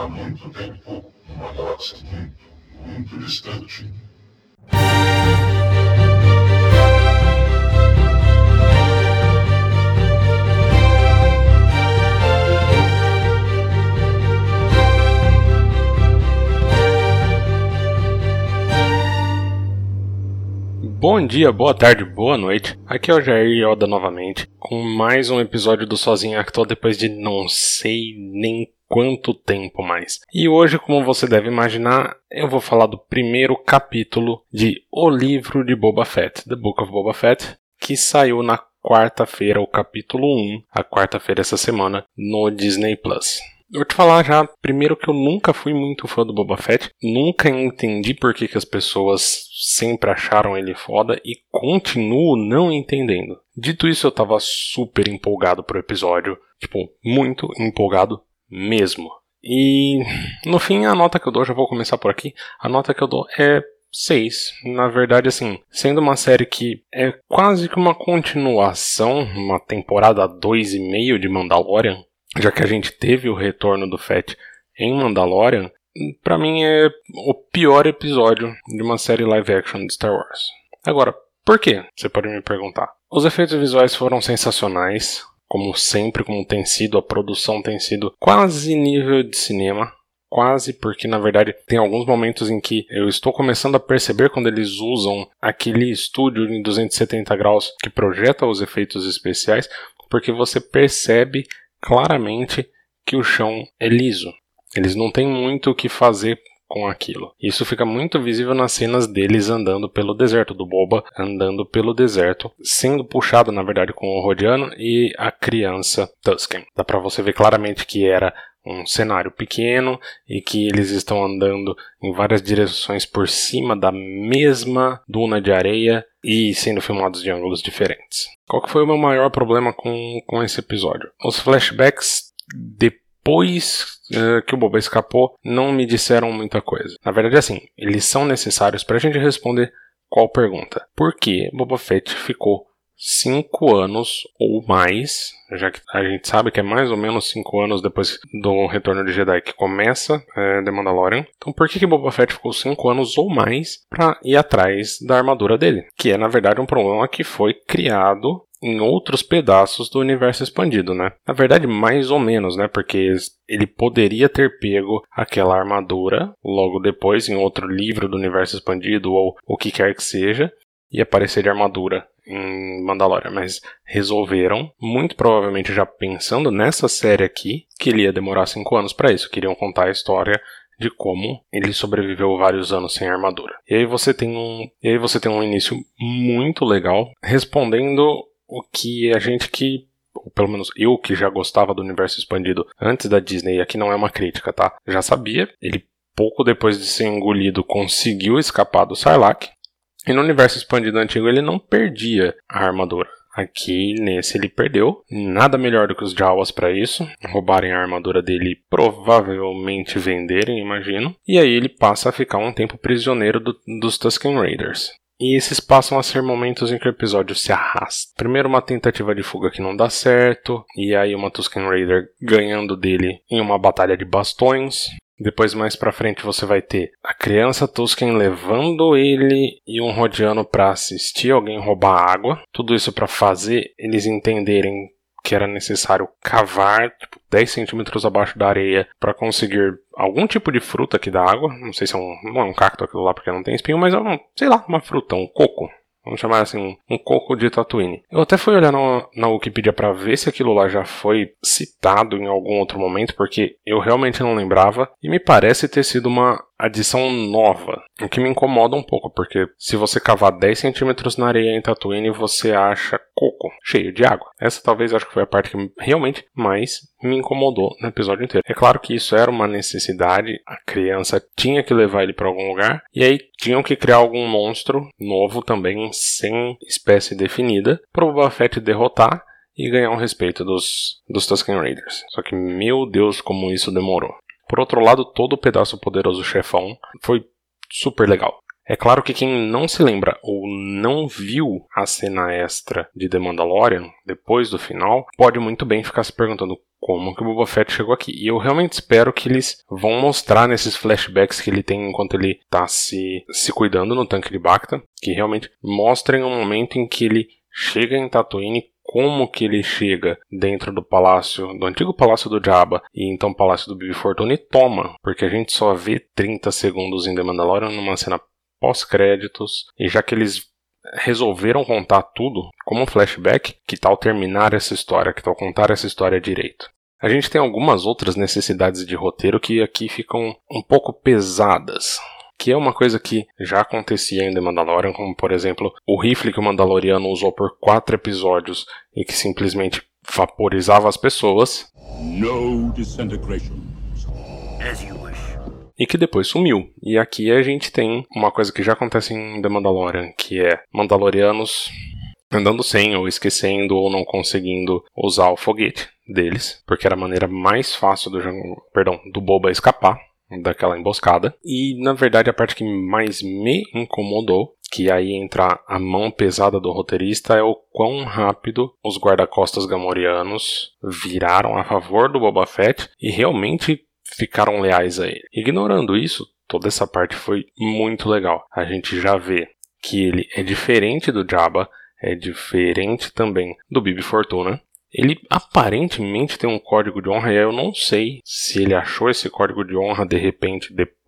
há muito tempo, numa galáxia muito, muito distante. Bom dia, boa tarde, boa noite. Aqui é o Jair Yoda novamente, com mais um episódio do Sozinho Actor depois de não sei nem quanto tempo mais. E hoje, como você deve imaginar, eu vou falar do primeiro capítulo de O Livro de Boba Fett, The Book of Boba Fett, que saiu na quarta-feira, o capítulo 1, a quarta-feira essa semana, no Disney Plus. Eu vou te falar já, primeiro que eu nunca fui muito fã do Boba Fett, nunca entendi por que, que as pessoas sempre acharam ele foda e continuo não entendendo. Dito isso, eu tava super empolgado pro episódio, tipo, muito empolgado mesmo. E no fim, a nota que eu dou, já vou começar por aqui, a nota que eu dou é 6. Na verdade, assim, sendo uma série que é quase que uma continuação, uma temporada 2,5 de Mandalorian, já que a gente teve o retorno do Fett em Mandalorian, para mim é o pior episódio de uma série live action de Star Wars. Agora, por quê? Você pode me perguntar. Os efeitos visuais foram sensacionais, como sempre, como tem sido, a produção tem sido quase nível de cinema. Quase, porque na verdade tem alguns momentos em que eu estou começando a perceber quando eles usam aquele estúdio em 270 graus que projeta os efeitos especiais, porque você percebe claramente que o chão é liso. Eles não têm muito o que fazer com aquilo. Isso fica muito visível nas cenas deles andando pelo deserto, do Boba andando pelo deserto, sendo puxado na verdade com o Rodiano e a criança Tusken. Dá para você ver claramente que era um cenário pequeno e que eles estão andando em várias direções por cima da mesma duna de areia e sendo filmados de ângulos diferentes. Qual que foi o meu maior problema com, com esse episódio? Os flashbacks depois uh, que o Boba escapou não me disseram muita coisa. Na verdade, assim, eles são necessários para a gente responder qual pergunta. Por que Boba Fett ficou cinco anos ou mais, já que a gente sabe que é mais ou menos cinco anos depois do Retorno de Jedi que começa é, The Mandalorian. Então por que, que Boba Fett ficou cinco anos ou mais para ir atrás da armadura dele? Que é na verdade um problema que foi criado em outros pedaços do universo expandido, né? Na verdade, mais ou menos, né? Porque ele poderia ter pego aquela armadura logo depois em outro livro do universo expandido ou o que quer que seja e aparecer de armadura em Mandalorian, mas resolveram, muito provavelmente já pensando nessa série aqui, que ele ia demorar cinco anos para isso. Queriam contar a história de como ele sobreviveu vários anos sem armadura. E aí você tem um, e aí você tem um início muito legal respondendo o que a gente que ou pelo menos eu que já gostava do universo expandido antes da Disney, aqui não é uma crítica, tá? Já sabia. Ele pouco depois de ser engolido conseguiu escapar do Sarlacc e no universo expandido antigo ele não perdia a armadura. Aqui nesse ele perdeu. Nada melhor do que os Jawas para isso. Roubarem a armadura dele provavelmente venderem, imagino. E aí ele passa a ficar um tempo prisioneiro do, dos Tusken Raiders. E esses passam a ser momentos em que o episódio se arrasta. Primeiro uma tentativa de fuga que não dá certo, e aí uma Tusken Raider ganhando dele em uma batalha de bastões. Depois, mais pra frente, você vai ter a criança Tusken levando ele e um Rodiano para assistir alguém roubar água. Tudo isso para fazer eles entenderem que era necessário cavar tipo, 10 centímetros abaixo da areia para conseguir algum tipo de fruta aqui da água. Não sei se é um, não é um cacto aquilo lá porque não tem espinho, mas é um, sei lá, uma fruta, um coco. Vamos chamar assim, um, coco de Tatooine. Eu até fui olhar na, na Wikipedia para ver se aquilo lá já foi citado em algum outro momento, porque eu realmente não lembrava e me parece ter sido uma adição nova, o que me incomoda um pouco, porque se você cavar 10 centímetros na areia em Tatooine, você acha coco cheio de água. Essa talvez acho que foi a parte que realmente mais me incomodou no episódio inteiro. É claro que isso era uma necessidade, a criança tinha que levar ele para algum lugar, e aí tinham que criar algum monstro novo também, sem espécie definida, para o Boba Fett derrotar e ganhar o respeito dos, dos Tusken Raiders. Só que, meu Deus, como isso demorou. Por outro lado, todo o pedaço poderoso chefão foi super legal. É claro que quem não se lembra ou não viu a cena extra de The Mandalorian depois do final pode muito bem ficar se perguntando como que o Boba Fett chegou aqui. E eu realmente espero que eles vão mostrar nesses flashbacks que ele tem enquanto ele tá se, se cuidando no tanque de Bacta, que realmente mostrem um momento em que ele chega em Tatooine como que ele chega dentro do palácio, do antigo palácio do Jabba e então palácio do Bibi Fortuna e toma, porque a gente só vê 30 segundos em The Mandalorian numa cena pós-créditos, e já que eles resolveram contar tudo como um flashback, que tal terminar essa história, que tal contar essa história direito. A gente tem algumas outras necessidades de roteiro que aqui ficam um pouco pesadas que é uma coisa que já acontecia em The Mandalorian, como por exemplo o rifle que o Mandaloriano usou por quatro episódios e que simplesmente vaporizava as pessoas. No e que depois sumiu. E aqui a gente tem uma coisa que já acontece em The Mandalorian, que é Mandalorianos andando sem ou esquecendo ou não conseguindo usar o foguete deles, porque era a maneira mais fácil do, perdão, do Boba escapar daquela emboscada. E na verdade a parte que mais me incomodou, que aí entra a mão pesada do roteirista, é o quão rápido os guarda-costas gamorianos viraram a favor do Boba Fett e realmente ficaram leais a ele. Ignorando isso, toda essa parte foi muito legal. A gente já vê que ele é diferente do Jabba, é diferente também do Bibi Fortuna, ele aparentemente tem um código de honra e eu não sei se ele achou esse código de honra de repente depois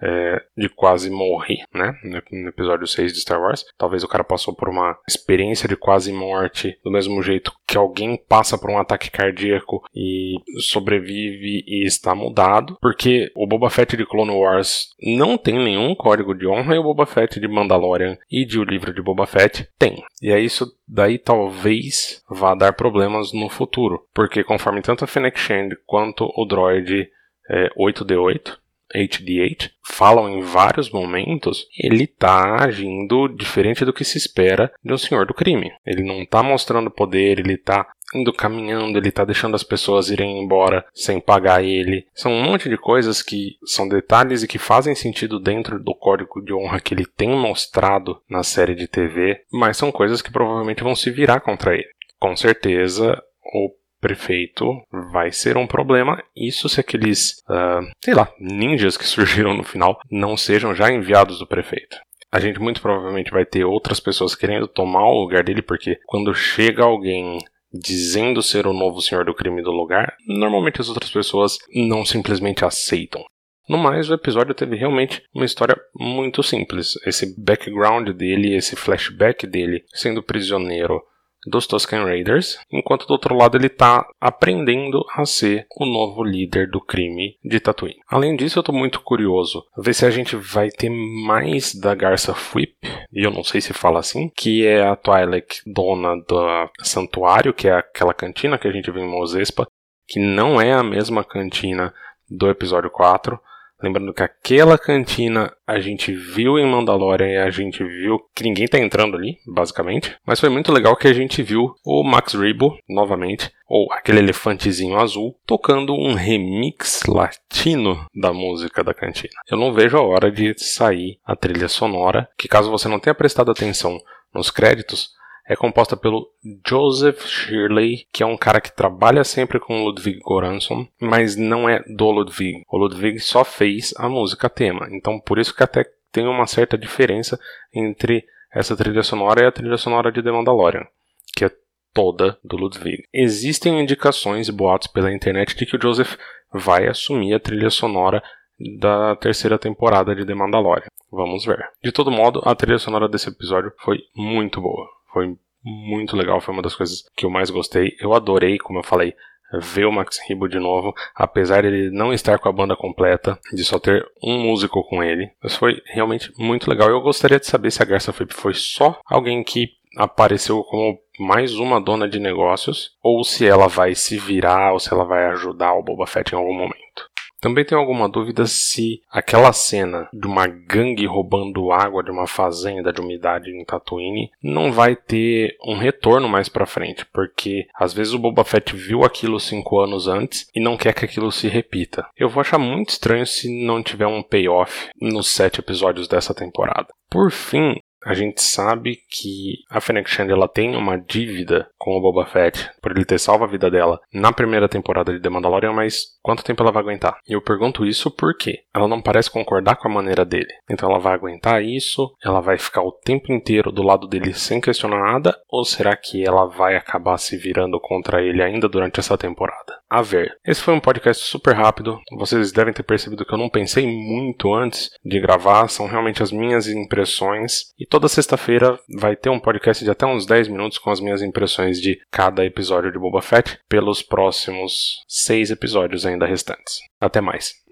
é, de quase morrer, né? No episódio 6 de Star Wars. Talvez o cara passou por uma experiência de quase morte, do mesmo jeito que alguém passa por um ataque cardíaco e sobrevive e está mudado. Porque o Boba Fett de Clone Wars não tem nenhum código de honra e o Boba Fett de Mandalorian e de O Livro de Boba Fett tem. E é isso daí talvez vá dar problemas no futuro, porque conforme tanto a Fennec Shand quanto o droid é, 8D8 HD8 falam em vários momentos, ele está agindo diferente do que se espera de um senhor do crime. Ele não está mostrando poder, ele está indo caminhando, ele está deixando as pessoas irem embora sem pagar ele. São um monte de coisas que são detalhes e que fazem sentido dentro do código de honra que ele tem mostrado na série de TV, mas são coisas que provavelmente vão se virar contra ele. Com certeza, o prefeito vai ser um problema. Isso se aqueles, uh, sei lá, ninjas que surgiram no final não sejam já enviados do prefeito. A gente muito provavelmente vai ter outras pessoas querendo tomar o lugar dele, porque quando chega alguém dizendo ser o novo senhor do crime do lugar, normalmente as outras pessoas não simplesmente aceitam. No mais, o episódio teve realmente uma história muito simples. Esse background dele, esse flashback dele sendo prisioneiro dos Tusken Raiders, enquanto do outro lado ele está aprendendo a ser o novo líder do crime de Tatooine. Além disso, eu estou muito curioso ver se a gente vai ter mais da Garça Whip, e eu não sei se fala assim, que é a Twi'lek dona do santuário, que é aquela cantina que a gente viu em Mos Espa, que não é a mesma cantina do episódio 4, Lembrando que aquela cantina a gente viu em Mandalorian e a gente viu que ninguém tá entrando ali, basicamente. Mas foi muito legal que a gente viu o Max Rebo, novamente, ou aquele elefantezinho azul, tocando um remix latino da música da cantina. Eu não vejo a hora de sair a trilha sonora, que caso você não tenha prestado atenção nos créditos, é composta pelo Joseph Shirley, que é um cara que trabalha sempre com Ludwig Göransson, mas não é do Ludwig. O Ludwig só fez a música tema, então por isso que até tem uma certa diferença entre essa trilha sonora e a trilha sonora de The Mandalorian, que é toda do Ludwig. Existem indicações e boatos pela internet de que o Joseph vai assumir a trilha sonora da terceira temporada de The Mandalorian. Vamos ver. De todo modo, a trilha sonora desse episódio foi muito boa. Foi muito legal, foi uma das coisas que eu mais gostei. Eu adorei, como eu falei, ver o Max Rebo de novo, apesar de ele não estar com a banda completa, de só ter um músico com ele. Mas foi realmente muito legal. Eu gostaria de saber se a Garça Flip foi só alguém que apareceu como mais uma dona de negócios, ou se ela vai se virar, ou se ela vai ajudar o Boba Fett em algum momento. Também tenho alguma dúvida se aquela cena de uma gangue roubando água de uma fazenda de umidade em Tatooine não vai ter um retorno mais para frente, porque às vezes o Boba Fett viu aquilo cinco anos antes e não quer que aquilo se repita. Eu vou achar muito estranho se não tiver um payoff nos sete episódios dessa temporada. Por fim, A gente sabe que a Fennec Shand ela tem uma dívida com o Boba Fett por ele ter salvo a vida dela na primeira temporada de The Mandalorian, mas quanto tempo ela vai aguentar? E eu pergunto isso porque ela não parece concordar com a maneira dele. Então ela vai aguentar isso? Ela vai ficar o tempo inteiro do lado dele sem questionar nada? Ou será que ela vai acabar se virando contra ele ainda durante essa temporada? A ver. Esse foi um podcast super rápido. Vocês devem ter percebido que eu não pensei muito antes de gravar, são realmente as minhas impressões. E toda sexta-feira vai ter um podcast de até uns 10 minutos com as minhas impressões de cada episódio de Boba Fett pelos próximos seis episódios ainda restantes. Até mais.